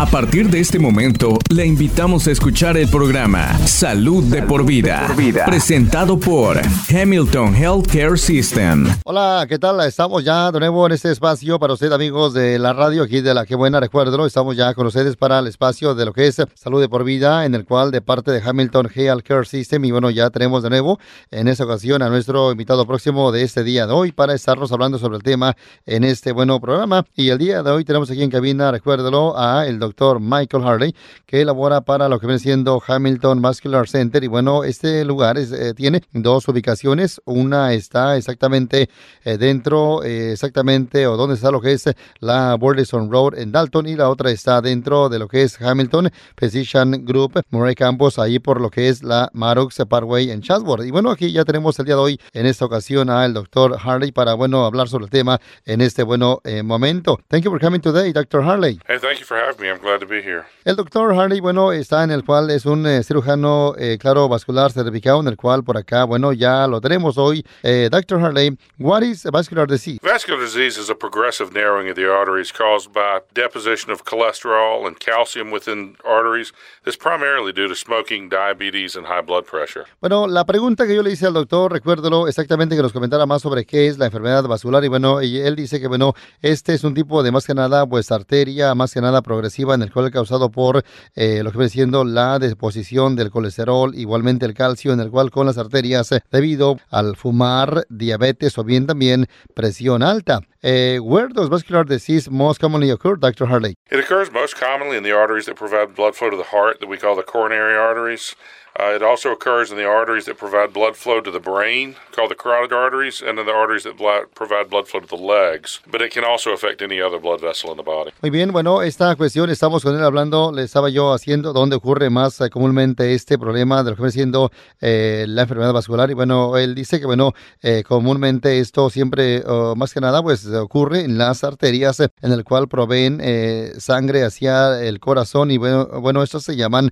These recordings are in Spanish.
A partir de este momento, le invitamos a escuchar el programa Salud de por vida, presentado por Hamilton Healthcare System. Hola, ¿qué tal? Estamos ya de nuevo en este espacio para ustedes, amigos de la radio, aquí de la que buena, recuerdo, estamos ya con ustedes para el espacio de lo que es Salud de por vida, en el cual de parte de Hamilton Healthcare System, y bueno, ya tenemos de nuevo en esta ocasión a nuestro invitado próximo de este día de hoy para estarnos hablando sobre el tema en este bueno programa. Y el día de hoy tenemos aquí en cabina, recuérdelo, a el doctor doctor Michael Harley, que elabora para lo que viene siendo Hamilton Muscular Center. Y bueno, este lugar eh, tiene dos ubicaciones. Una está exactamente eh, dentro, eh, exactamente, o donde está lo que es la Burleson Road en Dalton, y la otra está dentro de lo que es Hamilton Physician Group, Murray Campos, ahí por lo que es la Marux Parkway en Chatsworth. Y bueno, aquí ya tenemos el día de hoy, en esta ocasión, al doctor Harley para, bueno, hablar sobre el tema en este bueno momento. Thank you for coming today, Dr. Harley. Hey, thank you for having me. Glad to be here. El doctor Harley, bueno, está en el cual es un eh, cirujano eh, claro vascular certificado, en el cual por acá, bueno, ya lo tenemos hoy. Eh, Dr. Harley, what is vascular disease? Vascular disease is a progressive narrowing of the arteries caused by deposition of cholesterol and calcium within arteries. This primarily due to smoking, diabetes, and high blood pressure. Bueno, la pregunta que yo le hice al doctor, recuérdelo exactamente que nos comentara más sobre qué es la enfermedad vascular y bueno, él dice que bueno, este es un tipo de más que nada, pues arteria, más que nada progresiva en el cual causado por eh, lo que viene siendo la deposición del colesterol, igualmente el calcio, en el cual con las arterias eh, debido al fumar, diabetes o bien también presión alta. Uh, where does vascular disease most commonly occur, Dr. Harley? It occurs most commonly in the arteries that provide blood flow to the heart that we call the coronary arteries. Uh, it also occurs in the arteries that provide blood flow to the brain, called the carotid arteries, and in the arteries that provide blood flow to the legs. But it can also affect any other blood vessel in the body. Muy bien, bueno, esta cuestión estamos con él hablando, le estaba yo haciendo dónde ocurre más eh, comúnmente este problema de lo que viene siendo eh, la enfermedad vascular. Y bueno, él dice que, bueno, eh, comúnmente esto siempre, más que nada, pues ocurre en las arterias en el cual proveen sangre hacia el corazón. Y bueno, bueno estos se llaman,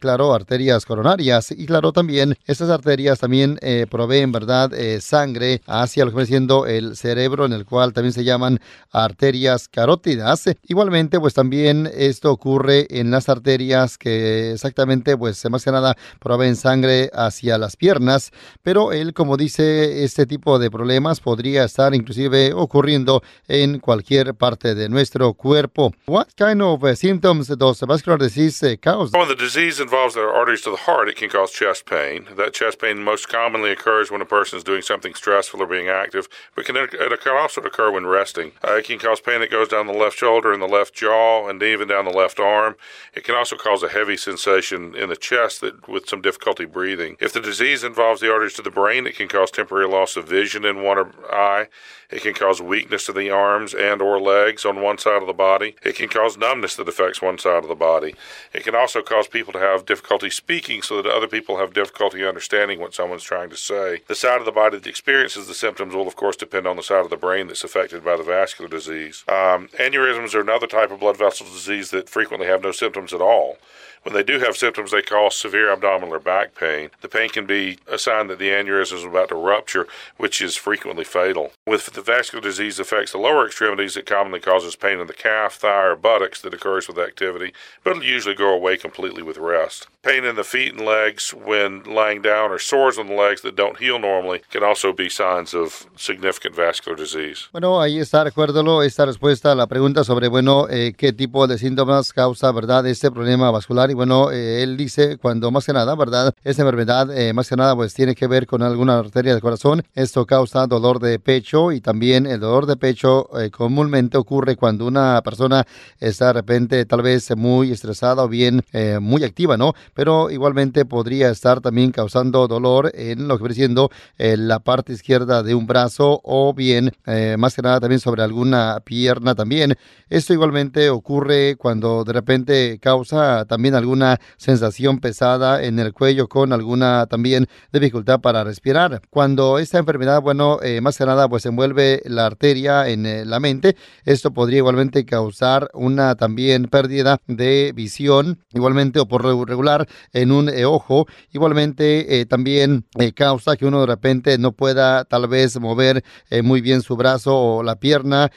claro, arterias coronarias y claro, también estas arterias también eh, proveen, ¿verdad?, eh, sangre hacia lo que viene siendo el cerebro, en el cual también se llaman arterias carótidas. Igualmente, pues también esto ocurre en las arterias que exactamente, pues más que nada, proveen sangre hacia las piernas, pero él, como dice, este tipo de problemas podría estar inclusive ocurriendo en cualquier parte de nuestro cuerpo. What kind of uh, symptoms does vascular disease uh, cause? Well, the disease involves the arteries to the heart. heart, it can cause chest pain. That chest pain most commonly occurs when a person is doing something stressful or being active, but can, it can also occur when resting. Uh, it can cause pain that goes down the left shoulder and the left jaw and even down the left arm. It can also cause a heavy sensation in the chest that, with some difficulty breathing. If the disease involves the arteries to the brain, it can cause temporary loss of vision in one eye. It can cause weakness to the arms and or legs on one side of the body. It can cause numbness that affects one side of the body. It can also cause people to have difficulty speaking so that other people have difficulty understanding what someone's trying to say. The side of the body that experiences the symptoms will, of course, depend on the side of the brain that's affected by the vascular disease. Um, aneurysms are another type of blood vessel disease that frequently have no symptoms at all. When they do have symptoms they call severe abdominal or back pain, the pain can be a sign that the aneurysm is about to rupture, which is frequently fatal. With the vascular disease affects the lower extremities, it commonly causes pain in the calf, thigh, or buttocks that occurs with activity, but it'll usually go away completely with rest. Pain in the feet and legs when lying down or sores on the legs that don't heal normally can also be signs of significant vascular disease. Bueno, ahí está, recuérdalo, esta respuesta a la pregunta sobre, bueno, eh, qué tipo de síntomas causa, ¿verdad?, este problema vascular y bueno, eh, él dice cuando más que nada, ¿verdad? Esta enfermedad eh, más que nada pues tiene que ver con alguna arteria del corazón. Esto causa dolor de pecho y también el dolor de pecho eh, comúnmente ocurre cuando una persona está de repente tal vez muy estresada o bien muy activa, ¿no? Pero igualmente podría estar también causando dolor en lo que viene siendo la parte izquierda de un brazo o bien más que nada también sobre alguna pierna también. Esto igualmente ocurre cuando de repente causa también alguna sensación pesada en el cuello con alguna también dificultad para respirar. Cuando esta enfermedad, bueno, eh, más que nada, pues envuelve la arteria en la mente. Esto podría igualmente causar una también pérdida de visión, igualmente o por regular en un ojo. Igualmente también causa que uno de repente no pueda tal vez mover muy bien su brazo o la pierna.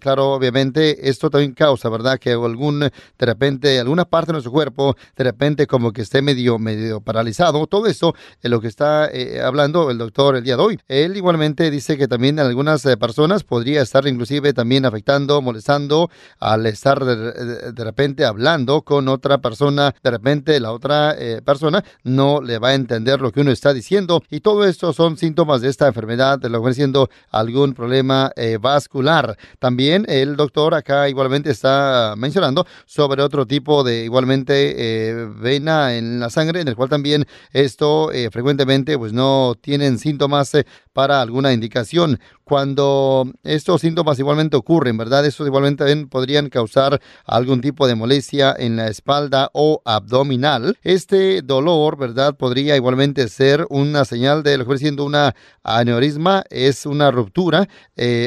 claro, obviamente esto también causa, ¿verdad? Que algún, de repente, alguna parte de nuestro cuerpo, de repente como que esté medio, medio paralizado. Todo eso es lo que está eh, hablando el doctor el día de hoy. Él igualmente dice que también en algunas eh, personas podría estar inclusive también afectando, molestando al estar de, repente hablando con otra persona. De repente la otra eh, persona no le va a entender lo que uno está diciendo. Y todo esto son síntomas de esta enfermedad, de lo que siendo algún problema vascular. También el doctor acá igualmente está mencionando sobre otro tipo de igualmente eh, vena en la sangre, en el cual también esto eh, frecuentemente pues no tienen síntomas eh, para alguna indicación. Cuando estos síntomas igualmente ocurren, ¿verdad? Estos igualmente podrían causar algún tipo de molestia en la espalda o abdominal. Este dolor, ¿verdad? Podría igualmente ser una señal de lo que siendo una aneurisma, es una ruptura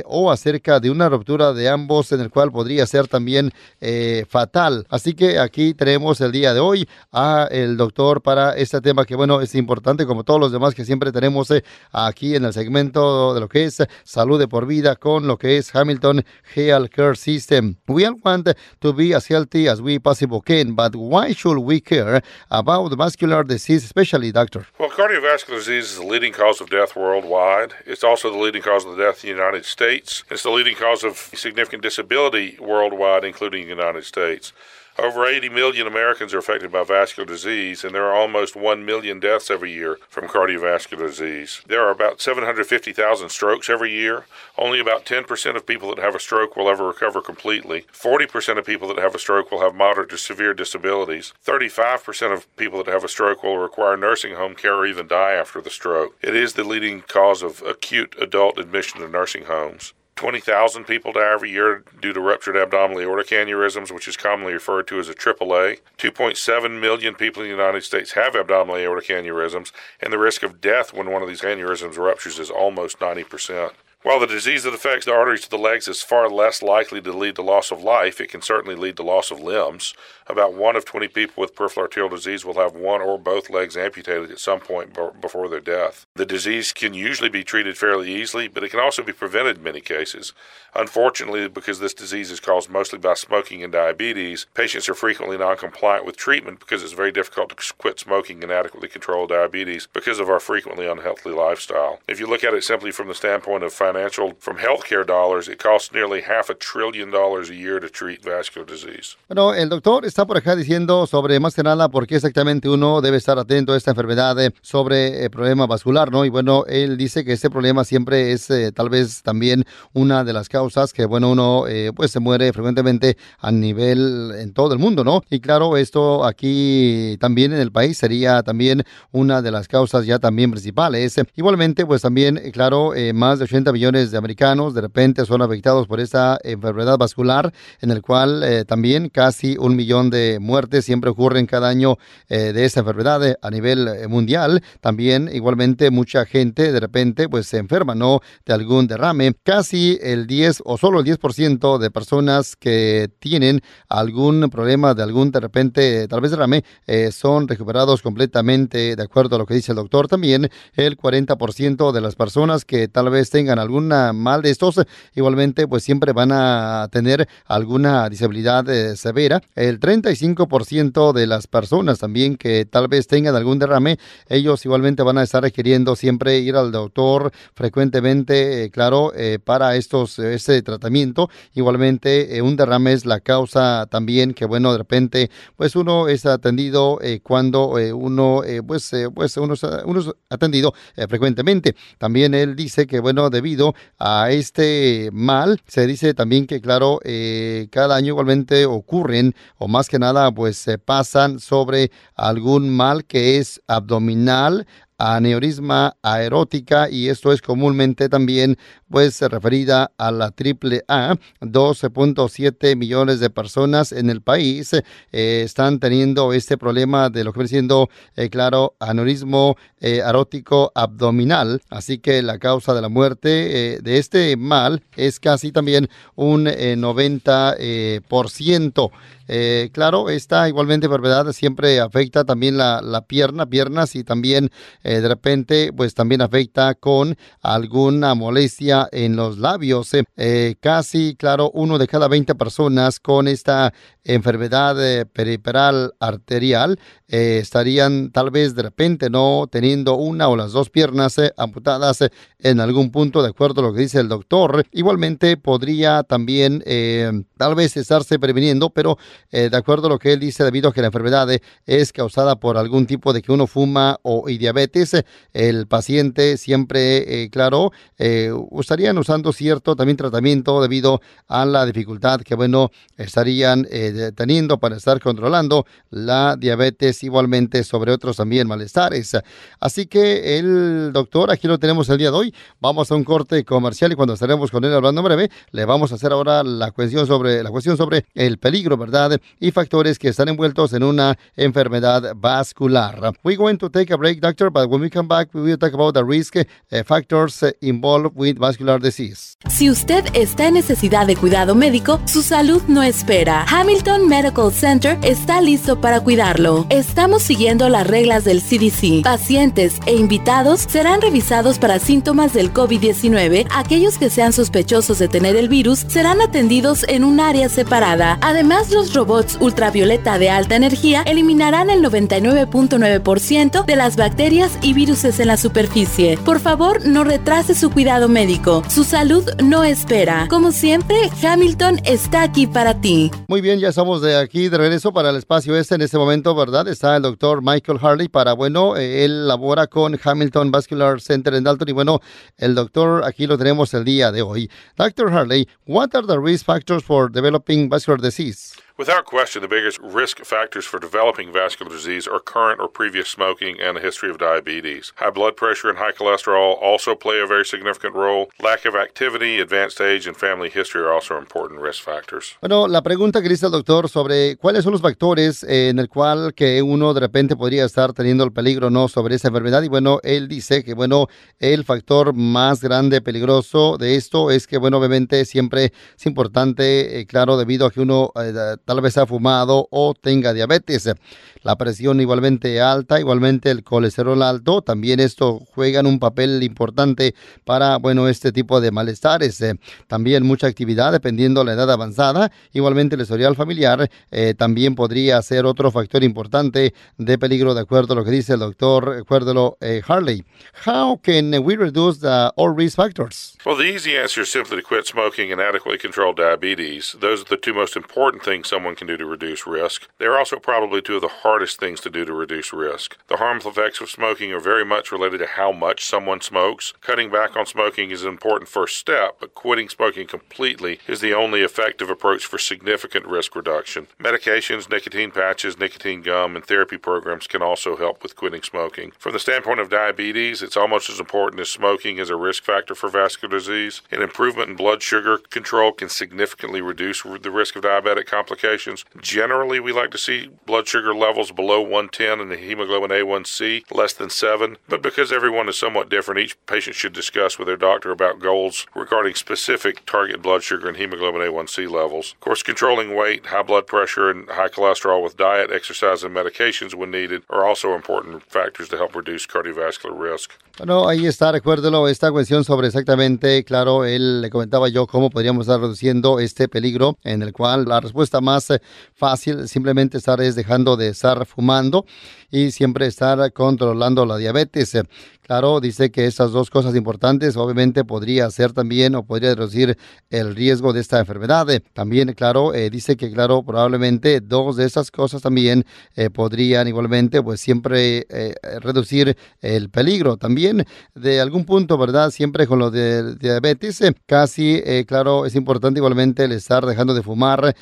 o acerca de una ruptura de ambos en el cual podría ser también fatal. Así que aquí tenemos el día de hoy a el doctor para este tema que bueno es importante como todos los demás que siempre tenemos eh, aquí en el segmento de lo que es salud de por vida con lo que es Hamilton Health Care System. We all want to be as healthy as we possibly can, but why should we care about vascular disease, especially, doctor? Well, cardiovascular disease is the leading cause of death worldwide. It's also the leading cause of death in the United States. It's the leading cause of significant disability worldwide, including the United States. Over 80 million Americans are affected by vascular disease, and there are almost 1 million deaths every year from cardiovascular disease. There are about 750,000 strokes every year. Only about 10% of people that have a stroke will ever recover completely. 40% of people that have a stroke will have moderate to severe disabilities. 35% of people that have a stroke will require nursing home care or even die after the stroke. It is the leading cause of acute adult admission to nursing homes. 20,000 people die every year due to ruptured abdominal aortic aneurysms, which is commonly referred to as a AAA. 2.7 million people in the United States have abdominal aortic aneurysms, and the risk of death when one of these aneurysms ruptures is almost 90%. While the disease that affects the arteries of the legs is far less likely to lead to loss of life, it can certainly lead to loss of limbs. About one of 20 people with peripheral arterial disease will have one or both legs amputated at some point before their death. The disease can usually be treated fairly easily, but it can also be prevented in many cases. Unfortunately, because this disease is caused mostly by smoking and diabetes, patients are frequently noncompliant with treatment because it's very difficult to quit smoking and adequately control diabetes because of our frequently unhealthy lifestyle. If you look at it simply from the standpoint of from healthcare dollars, it costs nearly half a trillion dollars a year to treat vascular disease. Bueno, el doctor está por acá diciendo sobre más que nada por qué exactamente uno debe estar atento a esta enfermedad eh, sobre el eh, problema vascular, ¿no? Y bueno, él dice que este problema siempre es eh, tal vez también una de las causas que, bueno, uno eh, pues se muere frecuentemente a nivel en todo el mundo, ¿no? Y claro, esto aquí también en el país sería también una de las causas ya también principales. Igualmente, pues también, claro, eh, más de 80 millones de americanos de repente son afectados por esta enfermedad vascular, en el cual también casi un millón de muertes siempre ocurren cada año de esta enfermedad a nivel mundial. También, igualmente, mucha gente de repente pues se enferma, ¿no? De algún derrame. Casi el 10 o solo el 10% de personas que tienen algún problema de algún de repente, tal vez derrame, eh, son recuperados completamente de acuerdo a lo que dice el doctor. También el 40% de las personas que tal vez tengan alguna mal de estos, igualmente pues siempre van a tener alguna disabilidad eh, severa. El 35% de las personas también que tal vez tengan algún derrame, ellos igualmente van a estar requiriendo siempre ir al doctor frecuentemente, eh, claro, para estos ese tratamiento. Igualmente, eh, un derrame es la causa también que, bueno, de repente, pues uno es atendido eh, cuando eh, uno, pues, pues uno, uno es atendido frecuentemente. También él dice que, bueno, debido a este mal, se dice también que, claro, cada año igualmente ocurren, o más que nada, pues se pasan sobre algún mal que es abdominal, aneurisma aerótica y esto es comúnmente también pues referida a la triple A. 12.7 millones de personas en el país eh, están teniendo este problema de lo que viene siendo, eh, claro, aneurismo eh, arótico abdominal. Así que la causa de la muerte de este mal es casi también un 90%. Eh, claro, esta igualmente enfermedad siempre afecta también la, la pierna, piernas y también eh, de repente pues también afecta con alguna molestia en los labios. Eh, casi, claro, uno de cada 20 personas con esta enfermedad periferal arterial estarían tal vez de repente no teniendo una o las dos piernas amputadas en algún punto, de acuerdo a lo que dice el doctor. Igualmente podría también tal vez estarse previniendo, pero eh, de acuerdo a lo que él dice, debido a que la enfermedad eh, es causada por algún tipo de que uno fuma o diabetes, el paciente siempre, eh, claro, estarían usando cierto también tratamiento debido a la dificultad que, bueno, estarían teniendo para estar controlando la diabetes igualmente sobre otros también malestares. Así que el doctor, aquí lo tenemos el día de hoy, vamos a un corte comercial y cuando estaremos con él hablando breve, le vamos a hacer ahora la cuestión sobre la cuestión sobre el peligro, ¿verdad? y factores que están envueltos en una enfermedad vascular. We're going to take a break, doctor, but when we come back, we will talk about the risk uh, factors uh, involved with vascular disease. Si usted está en necesidad de cuidado médico, su salud no espera. Hamilton Medical Center está listo para cuidarlo. Estamos siguiendo las reglas del CDC. Pacientes e invitados serán revisados para síntomas del COVID-19. Aquellos que sean sospechosos de tener el virus serán atendidos en un área separada. Además, los robots ultravioleta de alta energía eliminarán el 99.9% de las bacterias y virus en la superficie. Por favor, no retrase su cuidado médico. Su salud no espera. Como siempre, Hamilton está aquí para ti. Muy bien, ya estamos de aquí de regreso para el espacio este en este momento, ¿verdad? Está el doctor Michael Harley para, bueno, eh, él labora con Hamilton Vascular Center en Dalton y bueno, el doctor aquí lo tenemos el día de hoy. Dr. Harley, what are the risk factors for developing vascular disease? Without question, the biggest risk factors for developing vascular disease are current or previous smoking and a history of diabetes. High blood pressure and high cholesterol also play a very significant role. Lack of activity, advanced age, and family history are also important risk factors. Bueno, la pregunta que dice el doctor sobre cuáles son los factores en el cual que uno de repente podría estar teniendo el peligro no sobre esa enfermedad y bueno, él dice que bueno, el factor más grande peligroso de esto es que bueno, obviamente siempre es importante, eh, claro, debido a que uno eh, tal vez ha fumado o tenga diabetes. La presión igualmente alta, igualmente el colesterol alto, también esto juegan un papel importante para, bueno, este tipo de malestares. Eh, también mucha actividad dependiendo de la edad avanzada, igualmente el historial familiar eh, también podría ser otro factor importante de peligro de acuerdo a lo que dice el doctor, acuérdelo, eh, Harley. How can we reduce the all risk factors? Well, the easy answer is simply to quit smoking and adequately control diabetes. Those are the two most important things someone can do to reduce risk. They're also probably two of the hardest things to do to reduce risk. The harmful effects of smoking are very much related to how much someone smokes. Cutting back on smoking is an important first step, but quitting smoking completely is the only effective approach for significant risk reduction. Medications, nicotine patches, nicotine gum, and therapy programs can also help with quitting smoking. From the standpoint of diabetes, it's almost as important as smoking as a risk factor for vascular disease. An improvement in blood sugar control can significantly reduce the risk of diabetic complications Generally, we like to see blood sugar levels below 110 and the hemoglobin A1C less than 7. But because everyone is somewhat different, each patient should discuss with their doctor about goals regarding specific target blood sugar and hemoglobin A1C levels. Of course, controlling weight, high blood pressure, and high cholesterol with diet, exercise, and medications when needed are also important factors to help reduce cardiovascular risk. Bueno, ahí está, recuérdelo, esta cuestión sobre exactamente, claro, él le comentaba yo cómo podríamos estar reduciendo este peligro en el cual la respuesta más fácil simplemente estar es dejando de estar fumando y siempre estar controlando la diabetes. Claro, dice que estas dos cosas importantes obviamente podría ser también o podría reducir el riesgo de esta enfermedad. También, claro, eh, dice que, claro, probablemente dos de esas cosas también eh, podrían igualmente, pues siempre eh, reducir el peligro. También, de algún punto, ¿verdad? Siempre con lo de diabetes, casi, claro, es importante igualmente el estar dejando de fumar.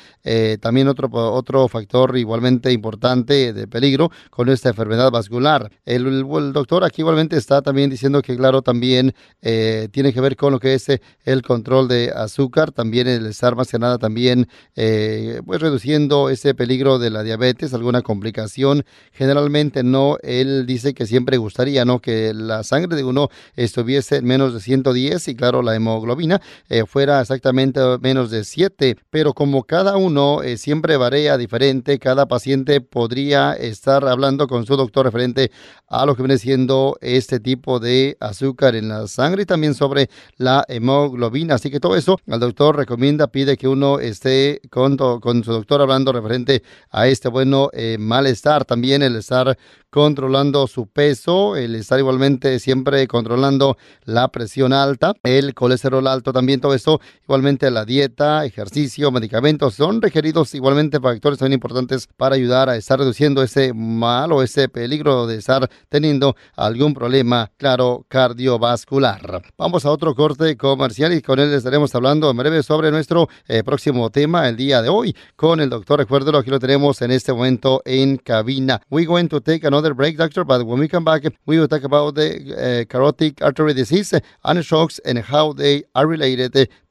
también otro, otro factor igualmente importante de peligro con esta enfermedad vascular. El, el doctor aquí igualmente está también diciendo que, claro, también tiene que ver con lo que es el control de azúcar, también el estar más que nada también eh, pues reduciendo ese peligro de la diabetes, alguna complicación. Generalmente no, él dice que siempre gustaría no que la sangre de uno estuviese en menos de 110 y claro la hemoglobina eh, fuera exactamente menos de 7, pero como cada uno eh, siempre varía diferente, cada paciente podría estar hablando con su doctor referente a lo que viene siendo este tipo de azúcar en la sangre y también sobre la hemoglobina. Así que todo eso el doctor recomienda, pide que uno esté con, su doctor hablando referente a este bueno eh, malestar. También el estar controlando su peso, el estar igualmente siempre controlando la presión alta, el colesterol alto también, todo eso, igualmente la dieta, ejercicio, medicamentos, son requeridos igualmente factores también importantes para ayudar a estar reduciendo ese mal o ese peligro de estar teniendo algún problema, claro, cardiovascular. Vamos a otro corte comercial y con él estaremos hablando en breve sobre nuestro eh, próximo tema el día de hoy con el doctor, recuerdo aquí lo tenemos en este momento en cabina. We going to take another break, doctor. But when we come back, we will talk about the uh, carotid artery disease and shocks and how they are related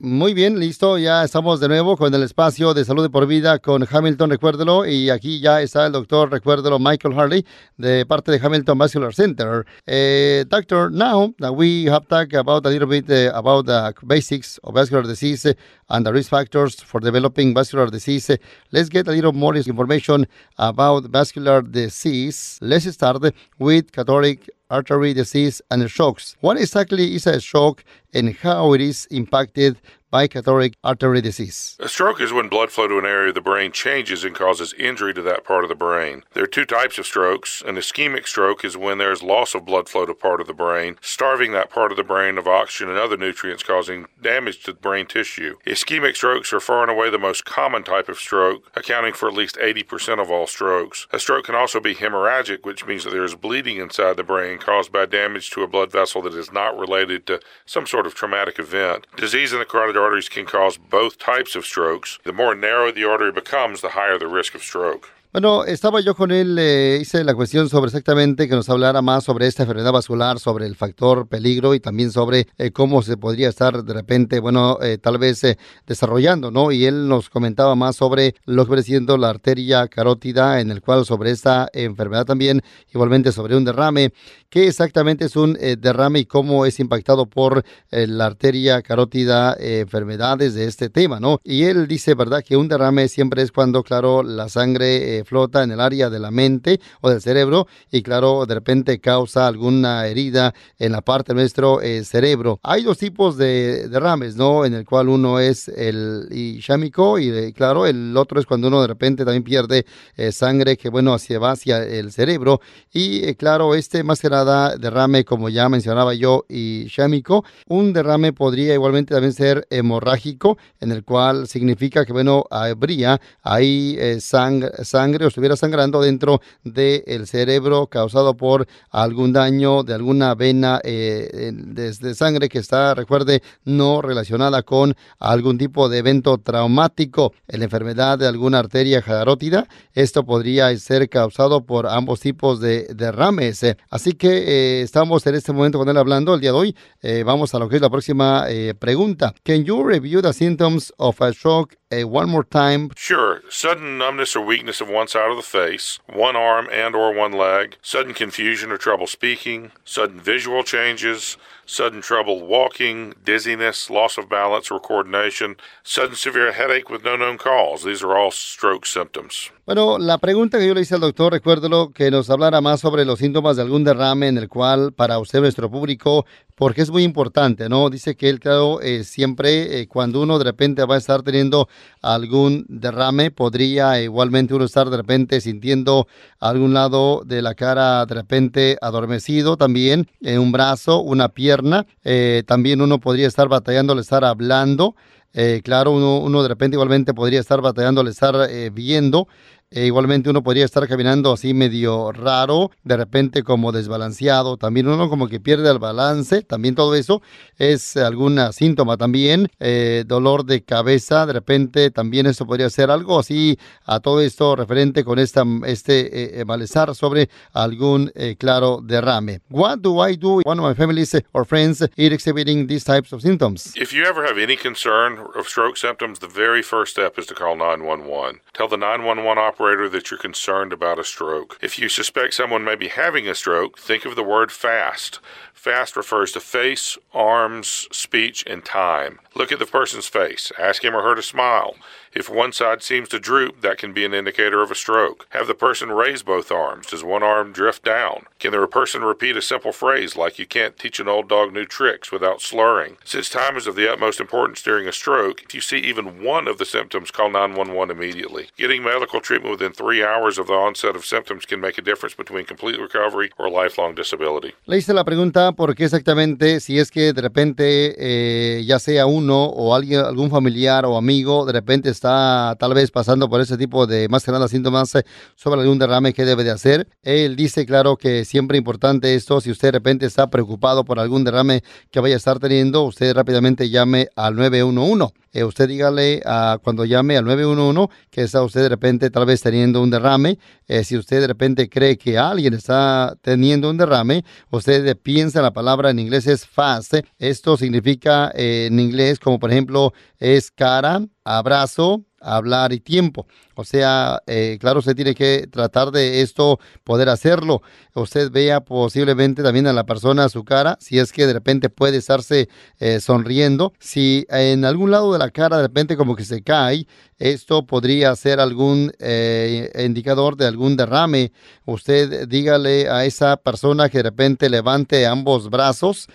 Muy bien, listo. Ya estamos de nuevo con el espacio de salud por vida con Hamilton, recuérdelo. Y aquí ya está el doctor, recuérdelo, Michael Harley, de parte de Hamilton Vascular Center. Eh, doctor, now that we have talked about a little bit uh, about the basics of vascular disease and the risk factors for developing vascular disease, let's get a little more information about vascular disease. Let's start with Catholic artery disease and shocks. What exactly is a shock and how it is impacted by artery disease. A stroke is when blood flow to an area of the brain changes and causes injury to that part of the brain. There are two types of strokes. An ischemic stroke is when there is loss of blood flow to part of the brain, starving that part of the brain of oxygen and other nutrients, causing damage to the brain tissue. Ischemic strokes are far and away the most common type of stroke, accounting for at least 80% of all strokes. A stroke can also be hemorrhagic, which means that there is bleeding inside the brain caused by damage to a blood vessel that is not related to some sort of traumatic event. Disease in the carotid arteries can cause both types of strokes. The more narrow the artery becomes, the higher the risk of stroke. Bueno, estaba yo con él, eh, hice la cuestión sobre exactamente que nos hablara más sobre esta enfermedad vascular, sobre el factor peligro y también sobre eh, cómo se podría estar de repente, bueno, eh, tal vez eh, desarrollando, ¿no? Y él nos comentaba más sobre lo que viene la arteria carótida, en el cual sobre esta enfermedad también, igualmente sobre un derrame, qué exactamente es un derrame y cómo es impactado por la arteria carótida, enfermedades de este tema, ¿no? Y él dice, ¿verdad? Que un derrame siempre es cuando, claro, la sangre flota en el área de la mente o del cerebro y claro, de repente causa alguna herida en la parte de nuestro eh, cerebro. Hay dos tipos de derrames, ¿no? En el cual uno es el ishámico y eh, claro, el otro es cuando uno de repente también pierde eh, sangre que bueno, hacia, va hacia el cerebro y claro, este más derrame como ya mencionaba yo ishámico, un derrame podría igualmente también ser hemorrágico en el cual significa que bueno, habría ahí sangre, sangre o estuviera sangrando dentro del cerebro causado por algún daño de alguna vena eh, de, sangre que está, recuerde, no relacionada con algún tipo de evento traumático, la enfermedad de alguna arteria carótida. Esto podría ser causado por ambos tipos de derrames. Así que eh, estamos en este momento con él hablando el día de hoy. Eh, vamos a lo que es la próxima pregunta. Can you review the symptoms of a shock uh, one more time? Sure. Sudden numbness or weakness of one side of the face, one arm and or one leg, sudden confusion or trouble speaking, sudden visual changes, sudden trouble walking, dizziness, loss of balance or coordination, sudden severe headache with no known cause. These are all stroke symptoms. Bueno, la pregunta que yo le hice al doctor, recuérdelo, que nos hablara más sobre los síntomas de algún derrame en el cual para usted, nuestro público, porque es muy importante, ¿no? Dice que él, claro, eh, siempre eh, cuando uno de repente va a estar teniendo algún derrame, podría igualmente uno estar de repente sintiendo algún lado de la cara de repente adormecido también, en un brazo, una pierna, eh, también uno podría estar batallando al estar hablando. claro, uno, uno, de repente igualmente podría estar batallando al estar viendo e igualmente uno podría estar caminando así medio raro, de repente como desbalanceado, también uno como que pierde el balance, también todo eso es algún síntoma también, eh, dolor de cabeza, de repente también eso podría ser algo así a todo esto referente con esta, este eh, malestar sobre algún eh, claro derrame. What do I do? One of my families or friends is exhibiting these types of symptoms. If you ever have any concern of stroke symptoms, the very first step is to call 911. Tell the 911 operator operator that you're concerned about a stroke. If you suspect someone may be having a stroke, think of the word fast. Fast refers to face, arms, speech, and time. Look at the person's face. Ask him or her to smile. If one side seems to droop, that can be an indicator of a stroke. Have the person raise both arms. Does one arm drift down? Can the person repeat a simple phrase like you can't teach an old dog new tricks without slurring? Since time is of the utmost importance during a stroke, if you see even one of the symptoms, call 911 immediately. Getting medical treatment within three hours of the onset of symptoms can make a difference between complete recovery or lifelong disability. Le hice la pregunta por qué exactamente, si es que de repente, eh, ya sea uno o alguien, algún familiar o amigo, de repente está tal vez pasando por ese tipo de más que nada síntomas eh, sobre algún derrame que debe de hacer. Él dice, claro, que siempre importante esto, si usted de repente está preocupado por algún derrame que vaya a estar teniendo, usted rápidamente llame al 911. Eh, usted dígale cuando llame al 911 que está usted de repente tal vez teniendo un derrame. Eh, si usted de repente cree que alguien está teniendo un derrame, usted piensa en la palabra en inglés es fast. Esto significa en inglés como por ejemplo es cara, abrazo, hablar y tiempo. O sea, eh, claro, usted tiene que tratar de esto, poder hacerlo. Usted vea posiblemente también a la persona a su cara, si es que de repente puede estarse eh, sonriendo. Si en algún lado de la cara de repente como que se cae, esto podría ser algún eh, indicador de algún derrame. Usted dígale a esa persona que de repente levante ambos brazos,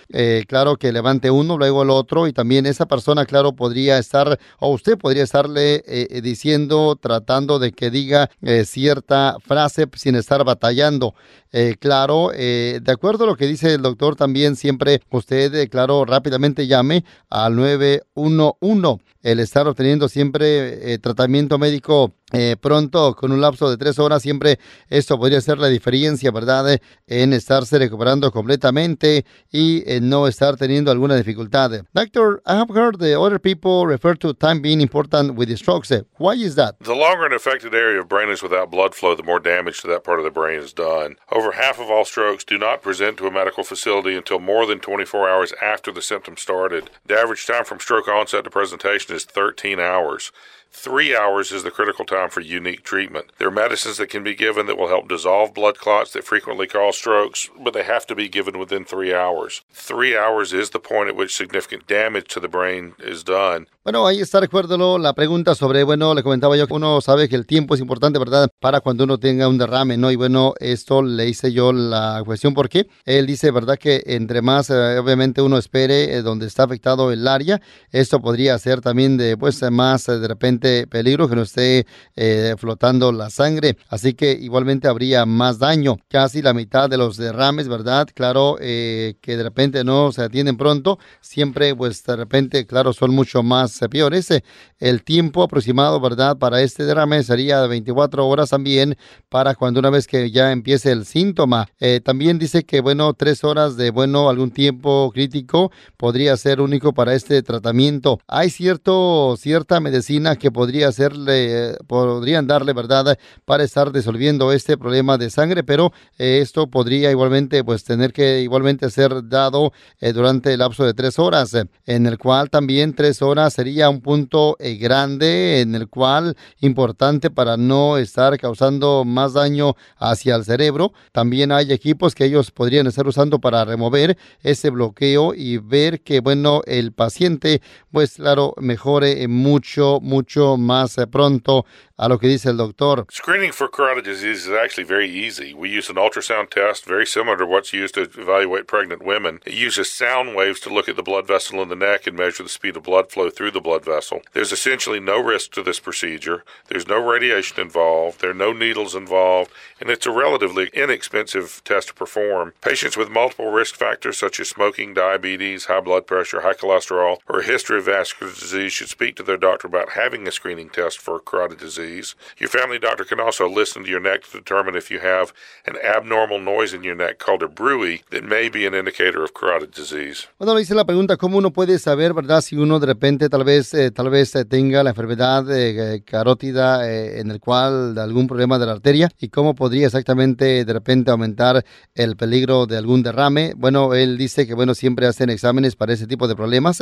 claro que levante uno, luego el otro, y también esa persona, claro, podría estar, o usted podría estarle diciendo, tratando de que diga eh, cierta frase sin estar batallando. Eh, claro, eh, de acuerdo a lo que dice el doctor, también siempre usted, claro, rápidamente llame al 911. El estar obteniendo siempre tratamiento médico eh, pronto, con un lapso de tres horas, siempre esto podría ser la diferencia, ¿verdad? En estarse recuperando completamente y en no estar teniendo alguna dificultad. Doctor, I have heard the other people refer to time being important with the strokes. Why is that? The longer an affected area of brain is without blood flow, the more damage to that part of the brain is done. Over half of all strokes do not present to a medical facility until more than 24 hours after the symptoms started. The average time from stroke onset to presentation is 13 hours. Three hours is the critical time for unique treatment. There are medicines that can be given that will help dissolve blood clots that frequently cause strokes, but they have to be given within three hours. Three hours is the point at which significant damage to the brain is done. Bueno, ahí está, recuérdalo, la pregunta sobre, bueno, le comentaba yo que uno sabe que el tiempo es importante, ¿verdad? Para cuando uno tenga un derrame, ¿no? Y bueno, esto le hice yo la cuestión porque él dice, ¿verdad? Que entre más, eh, obviamente, uno espere eh, donde está afectado el área, esto podría ser también de, pues, más eh, de repente peligro que no esté flotando la sangre. Así que igualmente habría más daño. Casi la mitad de los derrames, ¿verdad? Claro, que de repente no se atienden pronto, siempre, pues, de repente, claro, son mucho más peor. Ese, el tiempo aproximado, ¿verdad? Para este derrame sería de 24 horas también para cuando una vez que ya empiece el síntoma. Eh, también dice que, bueno, tres horas de, bueno, algún tiempo crítico podría ser único para este tratamiento. Hay cierto, cierta medicina que podría hacerle, podrían darle, ¿verdad?, para estar disolviendo este problema de sangre, pero eh, esto podría igualmente, pues, tener que igualmente ser dado eh, durante el lapso de tres horas, en el cual también tres horas sería un punto eh, grande, en el cual importante para no estar causando más daño hacia el cerebro. También hay equipos que ellos podrían estar usando para remover ese bloqueo y ver que, bueno, el paciente, pues claro, mejore mucho, mucho más pronto a lo que dice el doctor. Screening for carotid disease is actually very easy. We use an ultrasound test very similar to what's used to evaluate pregnant women. It uses sound waves to look at the blood vessel in the neck and measure the speed of blood flow through the blood vessel. There's essentially no risk to this procedure. There's no radiation involved. There are no needles involved, and it's a relatively inexpensive test to perform. Patients with multiple risk factors such as smoking, diabetes, high blood pressure, high cholesterol, or a history of vascular disease should speak to their doctor about having a screening test for carotid disease disease. Your family doctor can also listen to your neck to determine if you have an abnormal noise in your neck called a bruit that may be an indicator of carotid disease. Bueno, hice la pregunta cómo uno puede saber, ¿verdad? Si uno de repente tal vez eh, tal vez eh, tenga la enfermedad eh, carótida eh, en el cual algún problema de la arteria y cómo podría exactamente de repente aumentar el peligro de algún derrame. Bueno, él dice que bueno, siempre hacen exámenes para ese tipo de problemas.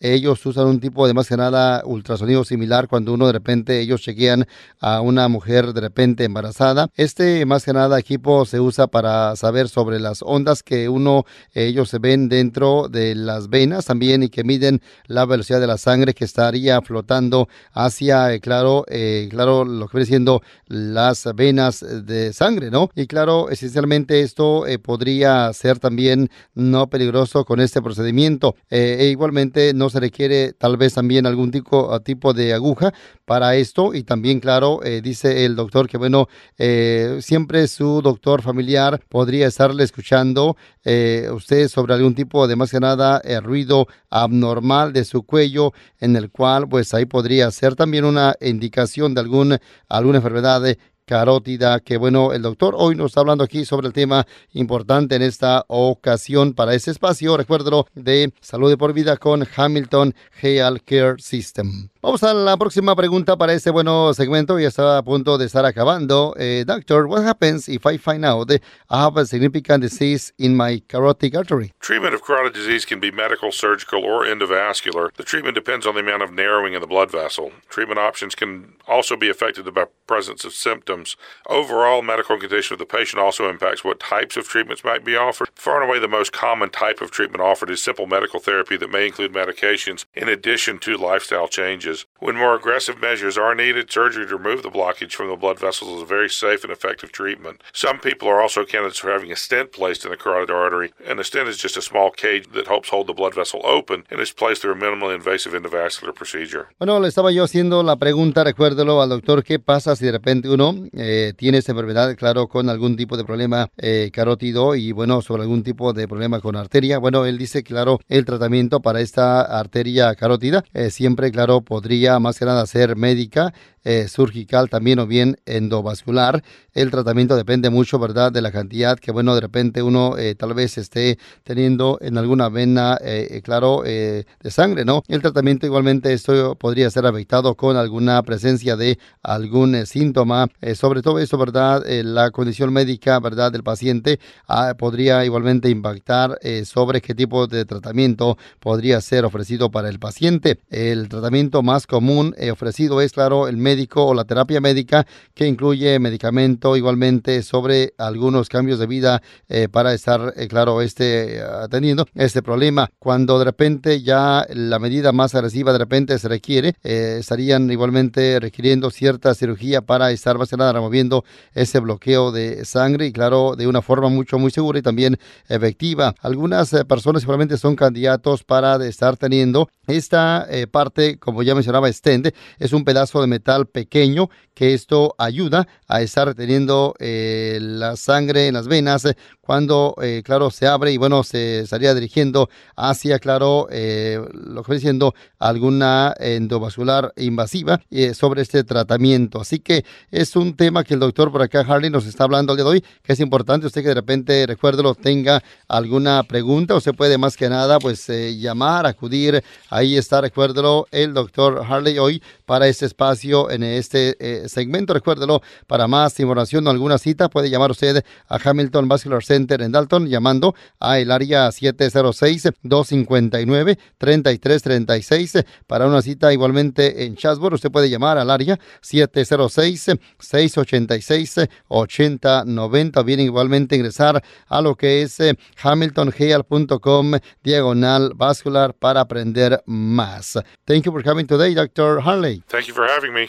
ellos usan un tipo de más que nada ultrasonido similar cuando uno de repente ellos chequean a una mujer de repente embarazada. Este más que nada equipo se usa para saber sobre las ondas que uno ellos se ven dentro de las venas también y que miden la velocidad de la sangre que estaría flotando hacia eh, claro eh, claro lo que viene siendo las venas de sangre, ¿no? Y claro, esencialmente esto eh, podría ser también no peligroso con este procedimiento. e igualmente no se requiere tal vez también algún tipo, tipo de aguja para esto y también claro, eh, dice el doctor que bueno, eh, siempre su doctor familiar podría estarle escuchando eh, usted sobre algún tipo de más que nada ruido abnormal de su cuello en el cual pues ahí podría ser también una indicación de algún, alguna enfermedad carótida, que bueno, el doctor hoy nos está hablando aquí sobre el tema importante en esta ocasión para ese espacio, recuérdalo, de salud de por vida con Hamilton Health Care System. Vamos a la próxima pregunta para este bueno segmento. Ya está a punto de estar acabando. Eh, doctor, what happens if I find out I have a significant disease in my carotid artery? Treatment of carotid disease can be medical, surgical, or endovascular. The treatment depends on the amount of narrowing in the blood vessel. Treatment options can also be affected by presence of symptoms. Overall, medical condition of the patient also impacts what types of treatments might be offered. Far and away, the most common type of treatment offered is simple medical therapy that may include medications in addition to lifestyle changes. When more aggressive measures are needed, surgery to remove the blockage from the blood vessels is a very safe and effective treatment. Some people are also candidates for having a stent placed in the carotid artery, and a stent is just a small cage that helps hold the blood vessel open and is placed through a minimally invasive endovascular procedure. Bueno, le estaba yo haciendo la pregunta, recuérdelo al doctor, ¿qué pasa si de repente uno eh, tiene esta enfermedad, claro, con algún tipo de problema eh, carótido y bueno, sobre algún tipo de problema con arteria? Bueno, él dice, claro, el tratamiento para esta arteria carótida eh, siempre, claro, podría más que nada ser médica eh, surgical también o bien endovascular. El tratamiento depende mucho, ¿verdad?, de la cantidad que, bueno, de repente uno eh, tal vez esté teniendo en alguna vena, eh, claro, de sangre, ¿no? El tratamiento igualmente esto podría ser afectado con alguna presencia de algún síntoma, sobre todo eso, ¿verdad? la condición médica, ¿verdad?, del paciente ah, podría igualmente impactar sobre qué tipo de tratamiento podría ser ofrecido para el paciente. El tratamiento más común ofrecido es, claro, el médico o la terapia médica que incluye medicamento igualmente sobre algunos cambios de vida eh, para estar, eh, claro, este, atendiendo este problema. Cuando de repente ya la medida más agresiva de repente se requiere, eh, estarían igualmente requiriendo cierta cirugía para estar más que nada removiendo ese bloqueo de sangre y claro, de una forma mucho, muy segura y también efectiva. Algunas personas igualmente son candidatos para estar teniendo esta parte, como ya mencionaba, stent, es un pedazo de metal pequeño que esto ayuda a estar reteniendo eh, la sangre en las venas cuando, eh, claro, se abre y bueno, se estaría dirigiendo hacia, claro, eh, lo que diciendo, alguna endovascular invasiva sobre este tratamiento. Así que es un tema que el doctor por acá, Harley, nos está hablando el día de hoy, que es importante. Usted que de repente, recuérdelo, tenga alguna pregunta, usted puede más que nada, pues, llamar, acudir. Ahí está, recuérdelo, el doctor Harley hoy para este espacio en este segmento. Recuérdelo, para más información o alguna cita puede llamar usted a Hamilton Vascular Center en Dalton llamando a el área 706-259-3336. Para una cita igualmente en Chatsworth, usted puede llamar al área 706-686-8090. Bien, igualmente ingresar a lo que es eh, hamiltonheal.com diagonal vascular para aprender más. Thank you for coming today, Dr. Harley. Thank you for having me.